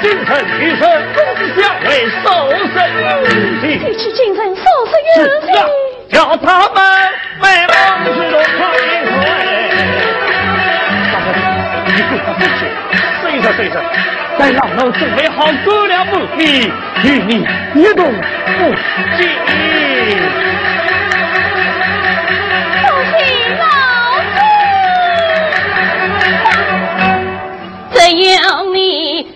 精神提升，下为受身提起精神受身叫他们卖王子都快快。大哥，你不他不去，随着睡着，待老奴准备好各了武器，与你一同赴京。要你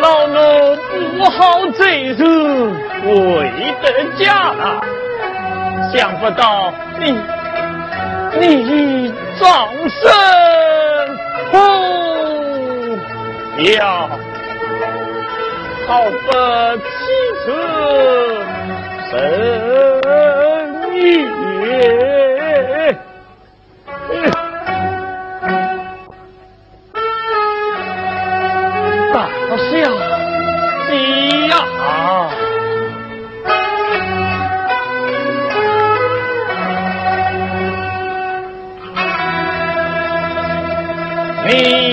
老奴不好这事，为得家了。想不到你，你早生不了，好不起身生女。呀，呀！你。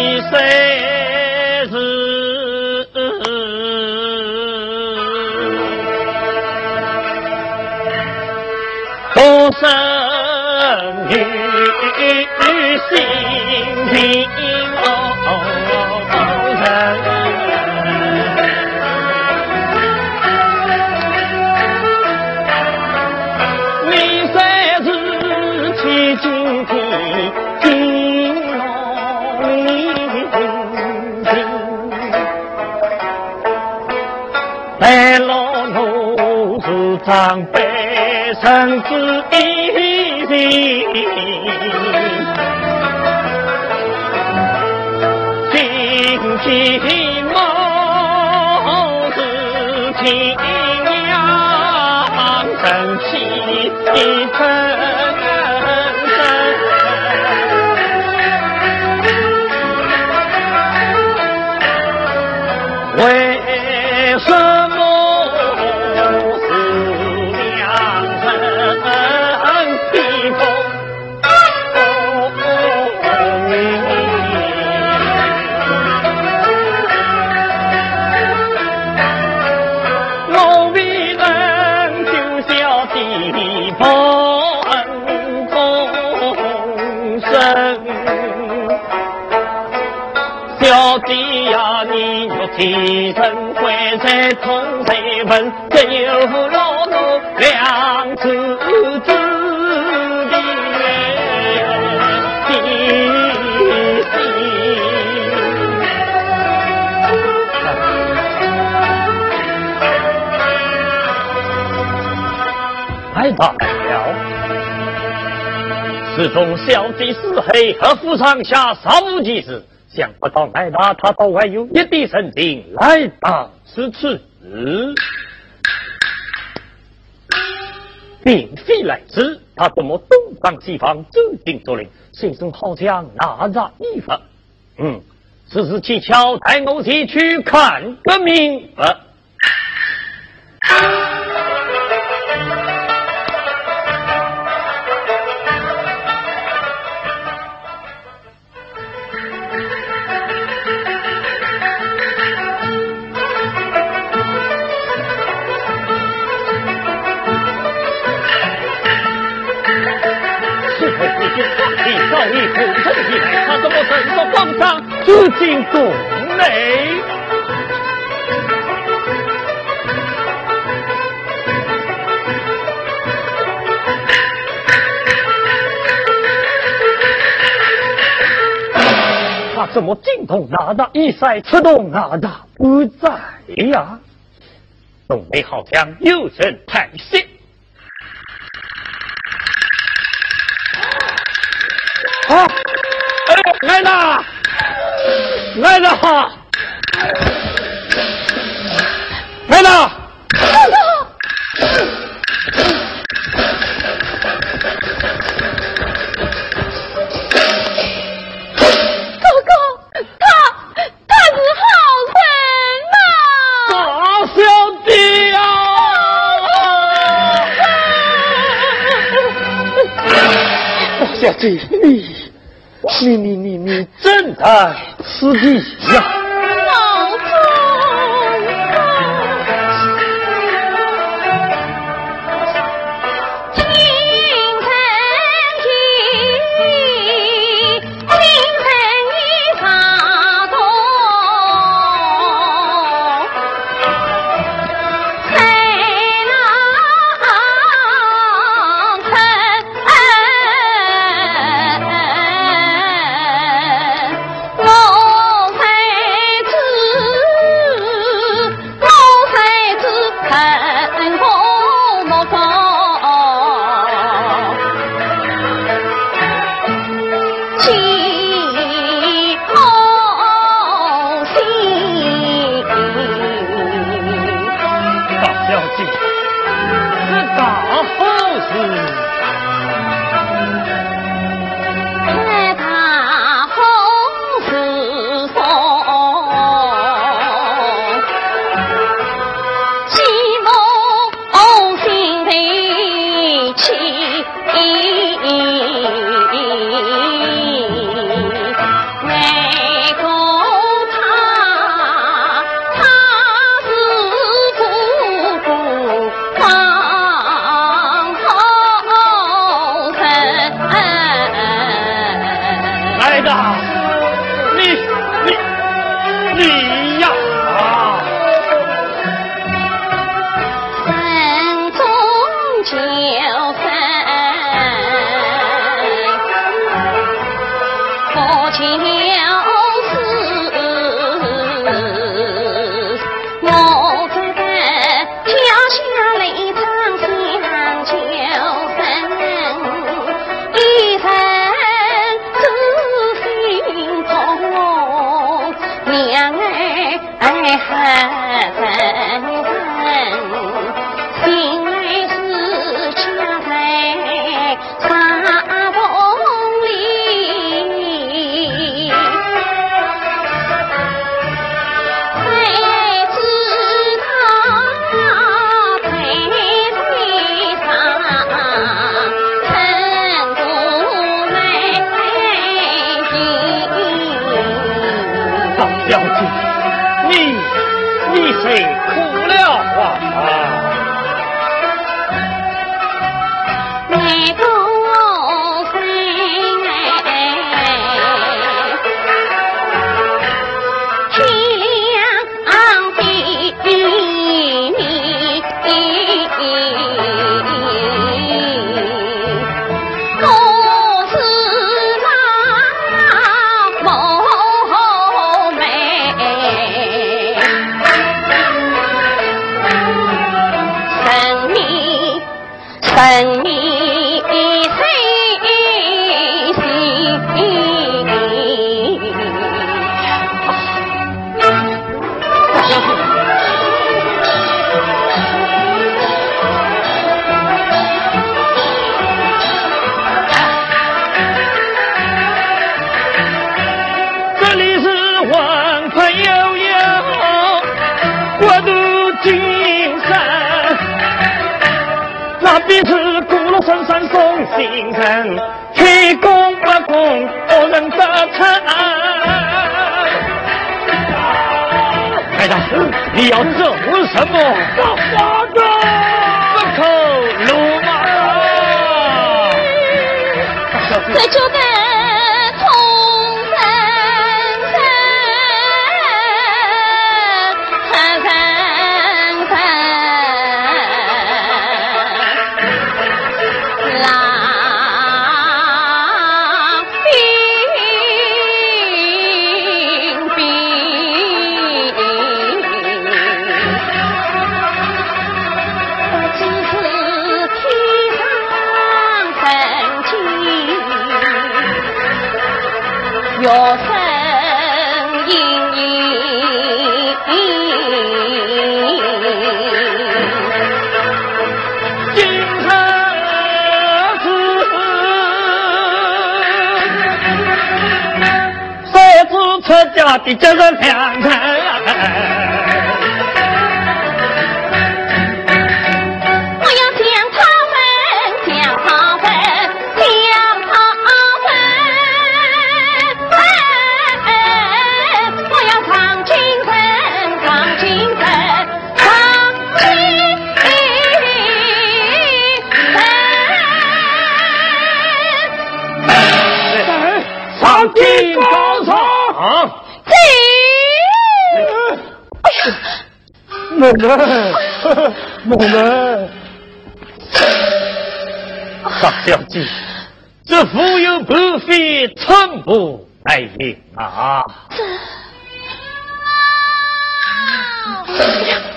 长辈生子一人，亲戚貌似亲娘，生气成。提神会在通财问，只有老奴两子子的心。来到了，此中小弟是黑和府上下少无其事。想不到来打他倒还有一滴神经来当此处，并非来迟，他怎么东方西方，走进竹林，心中好像拿着衣服。嗯，此时蹊跷，带我前去看个明白。进宫哪吒一塞出动哪吒不在呀？东北好像有人太险。啊！哎，来了，来了，来了，你你你你你正在此地呀？家的这个良人。某人，某人，大小姐，这富有不费，寸步难行啊！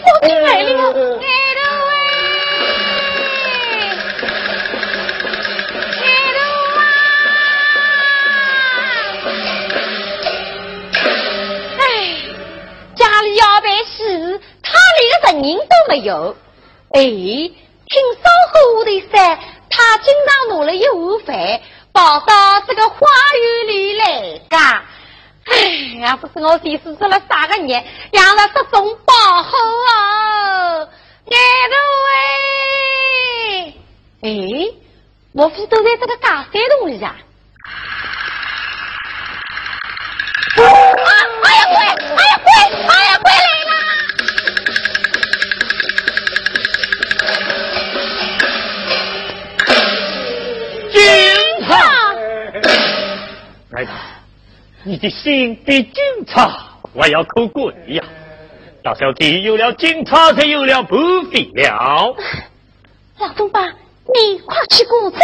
我进来了。没有，哎，听稍后的说，他经常拿了一碗饭跑到这个花园里来噶。哎，要不是我先生做了三个月，养了这种保护哦，爱徒哎，哎，莫非都在这个大山洞里啊？啊！哎呀鬼！哎呀鬼！哎呀鬼你的心比警察还要可贵呀！大小姐有了警察，才有了不费了。老东吧，你快去过这事。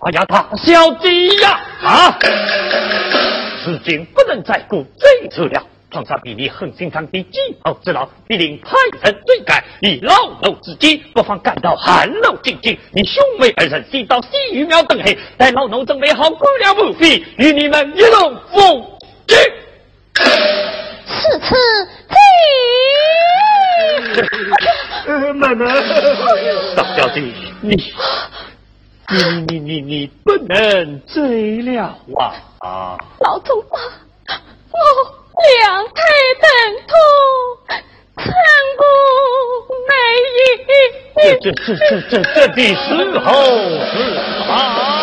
哎呀，大小弟呀，啊，事情不能再过这次了。创造比你狠心肠的计谋之劳，必令派人追赶。以老奴之机，不妨赶到寒楼静静。你兄妹二人先到西玉庙等候，待老奴准备好姑娘不妃，与你们一同赴京。此次。奶奶，大小姐，你，你你你你不能醉了啊！老总啊，我两腿疼痛，寸步没影。这这这这这的时候是好。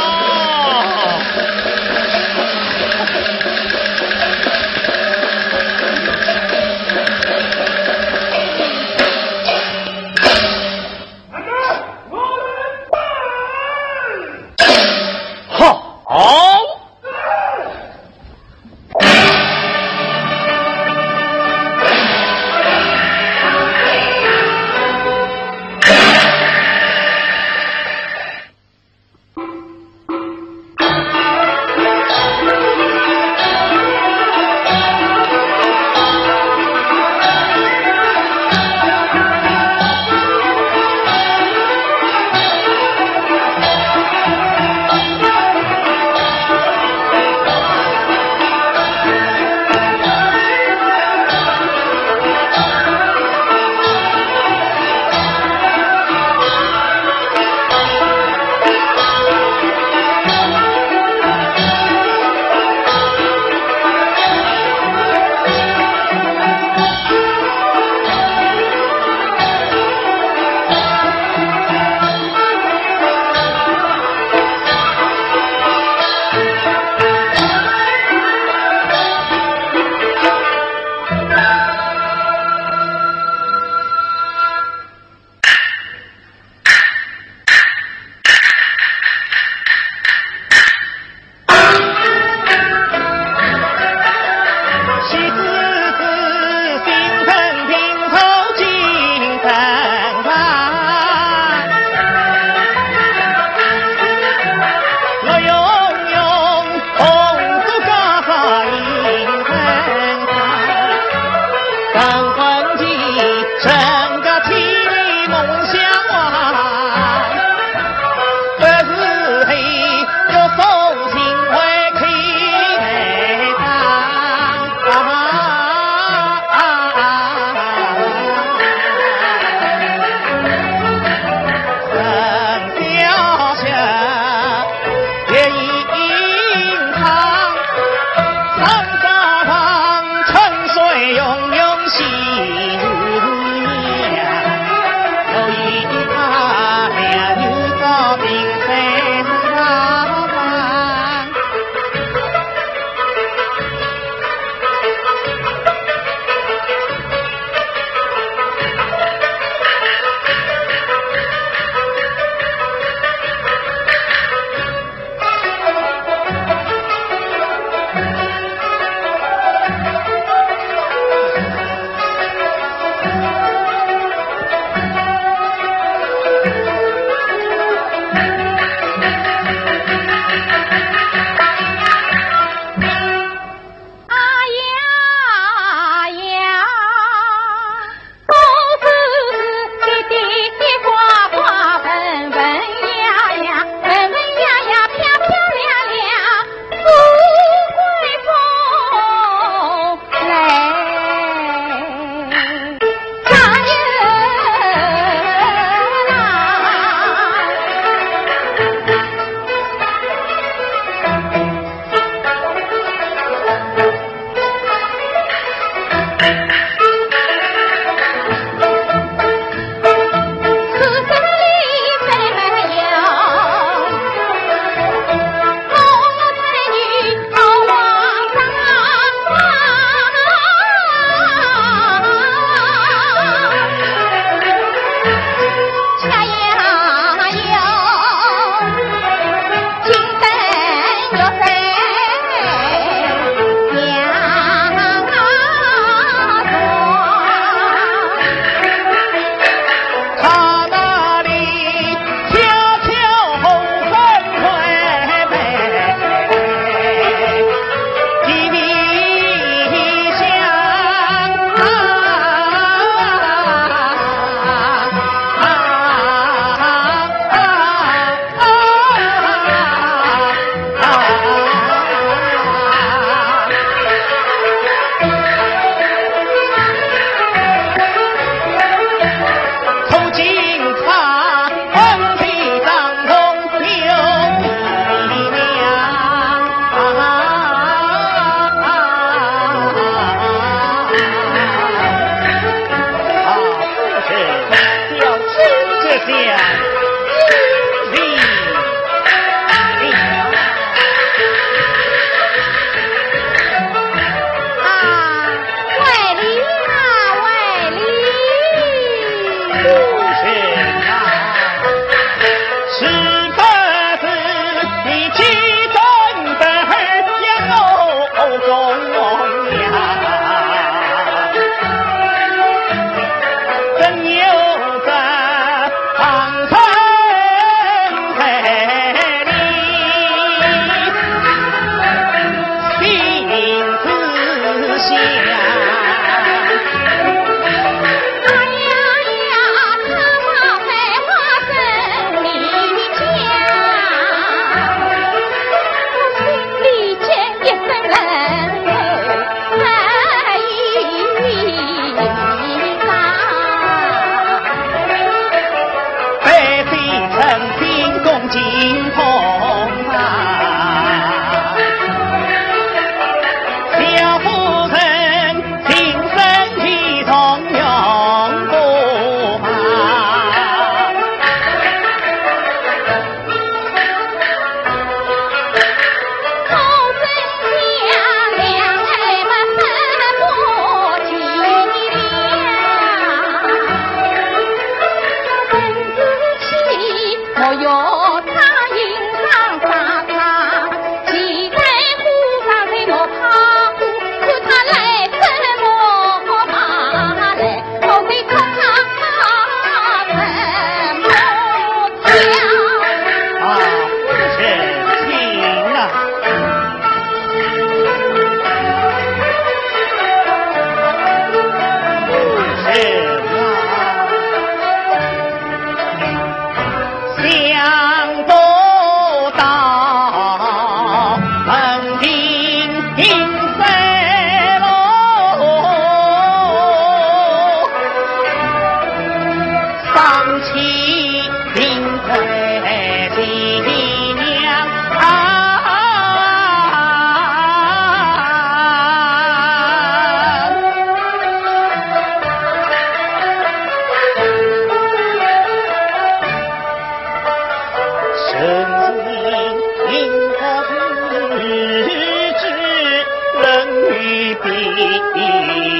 Thank you.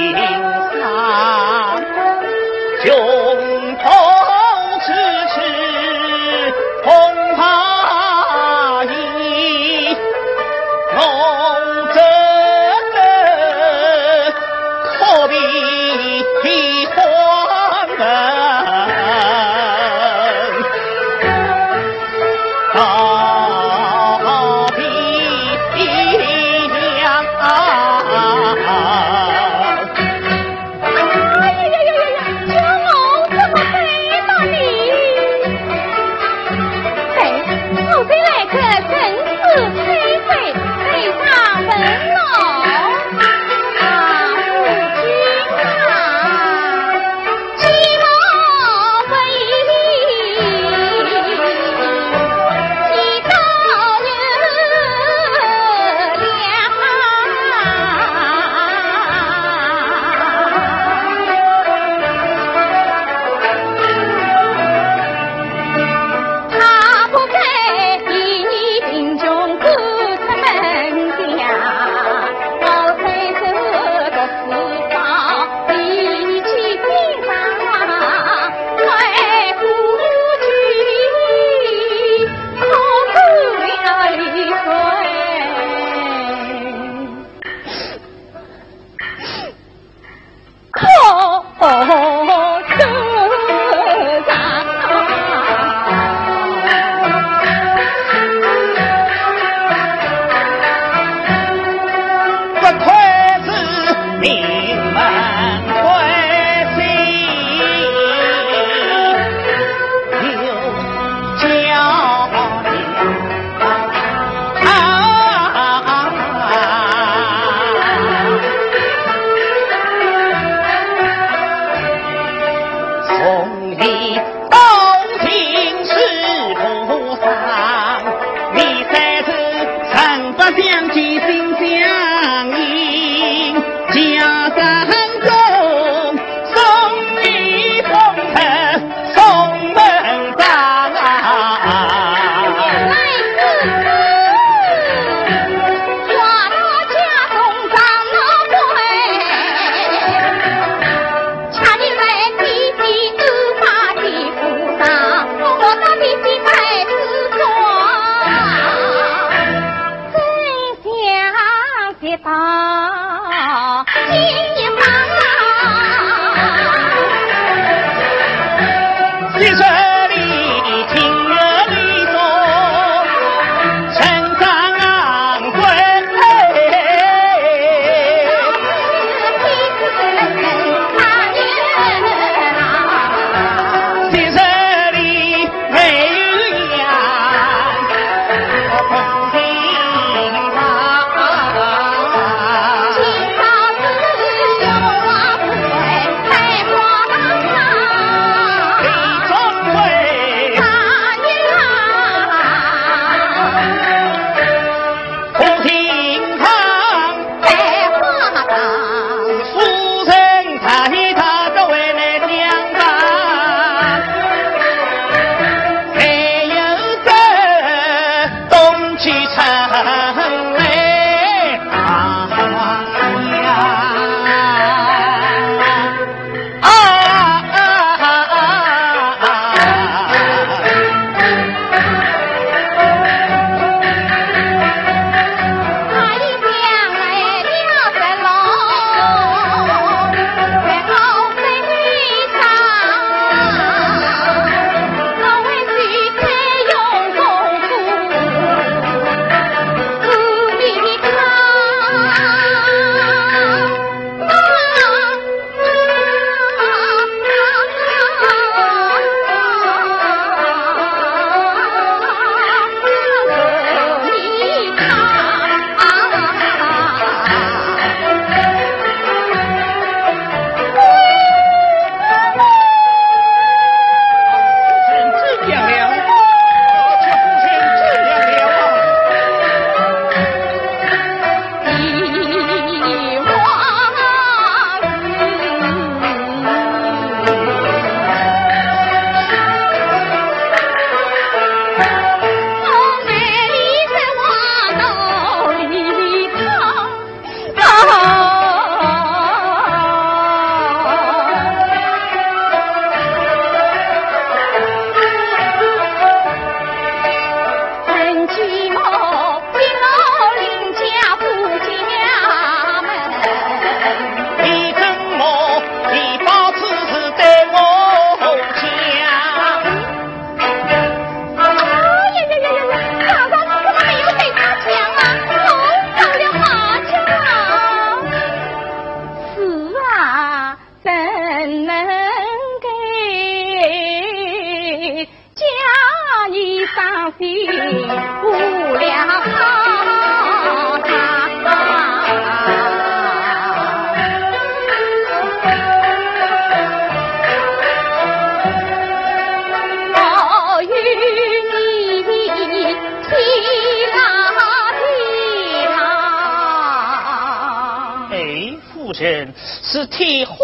是天荒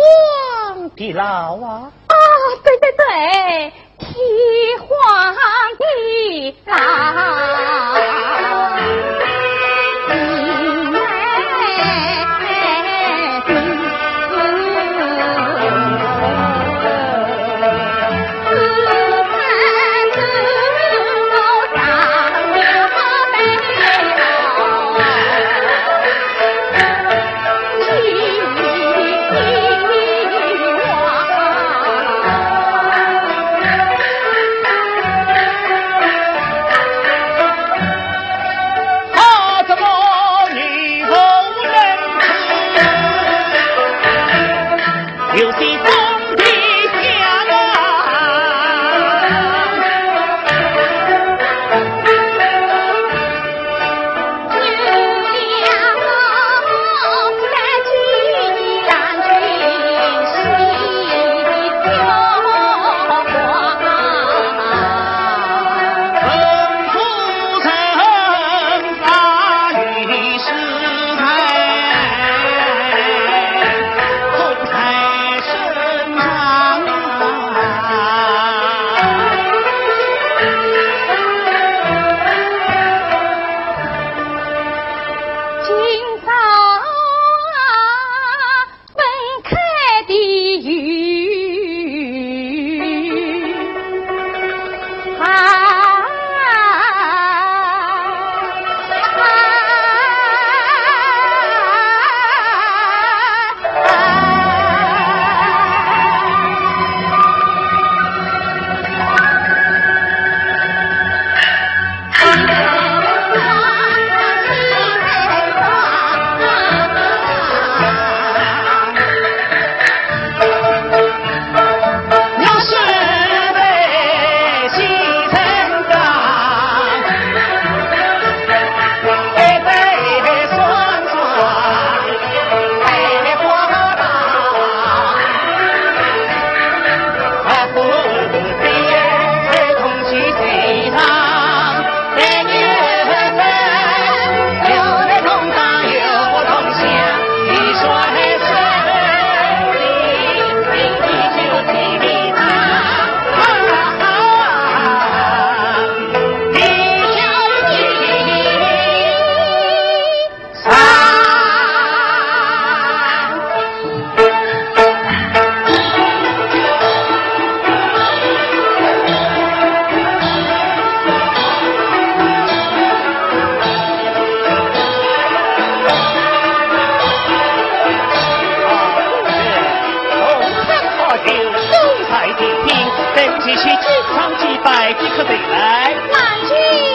地老啊！啊，对对对，天荒地老。只需经常祭拜即可得来满意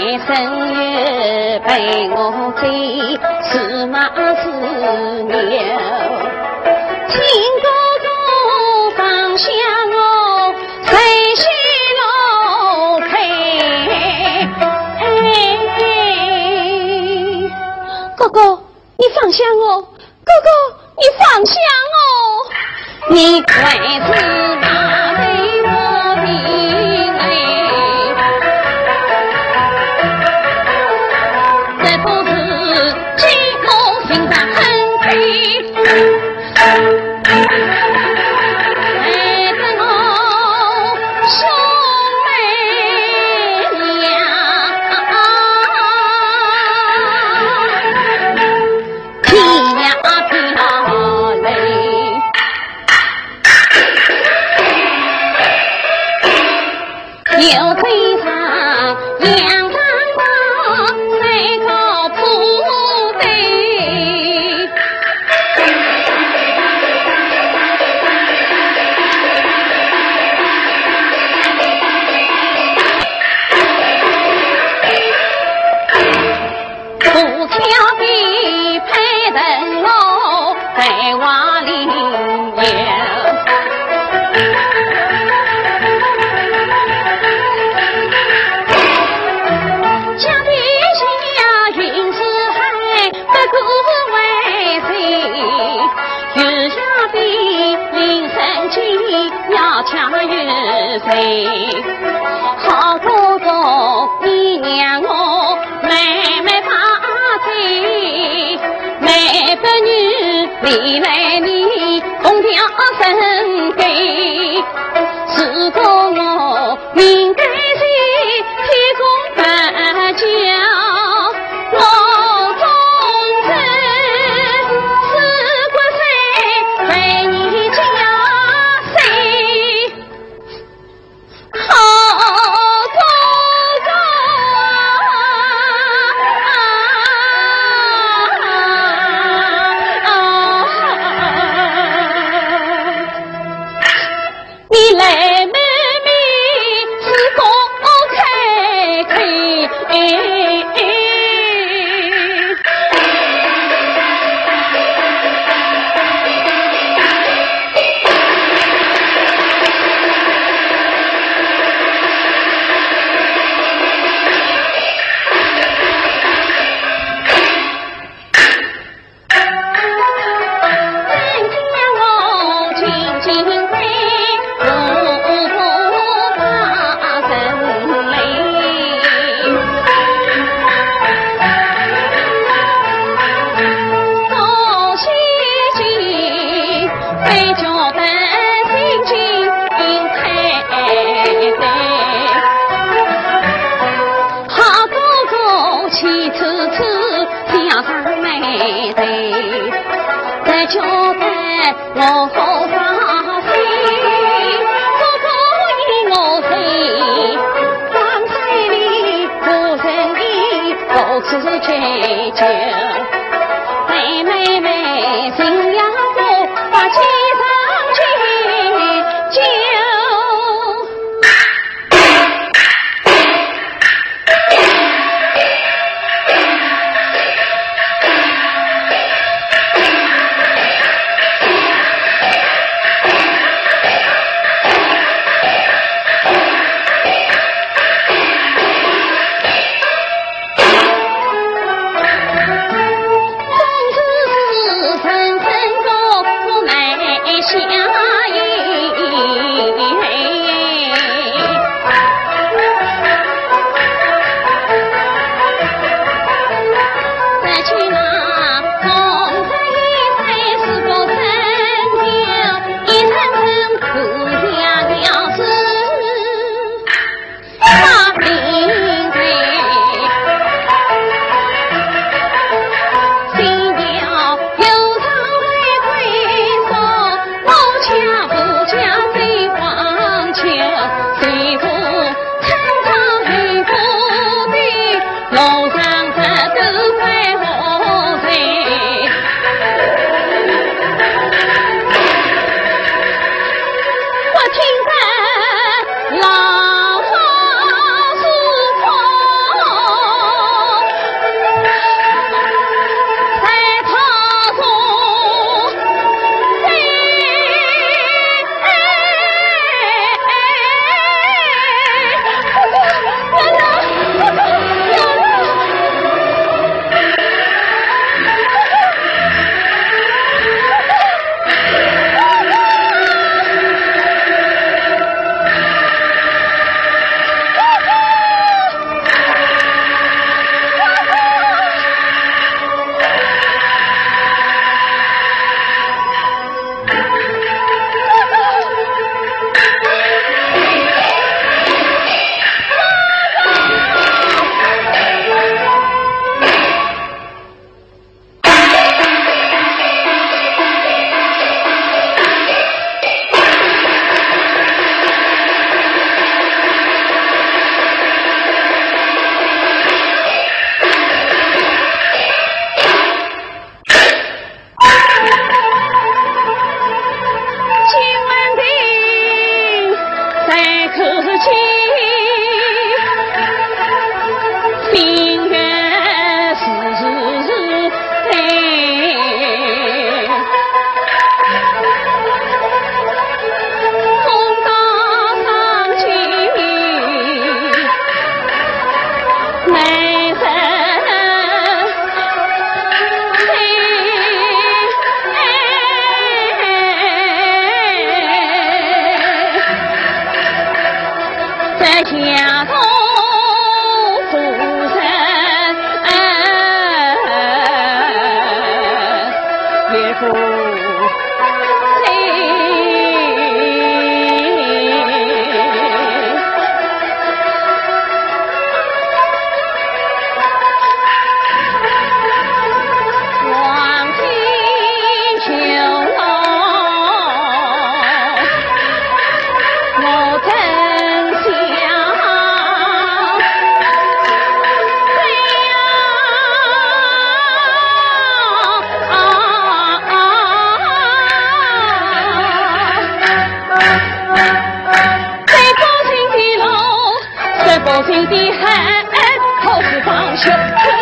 人生有陪我走，是马是牛，请哥哥放下我，谁续老开。哥哥，你放下我，哥哥，你放下我，你滚！钱。你好死当胸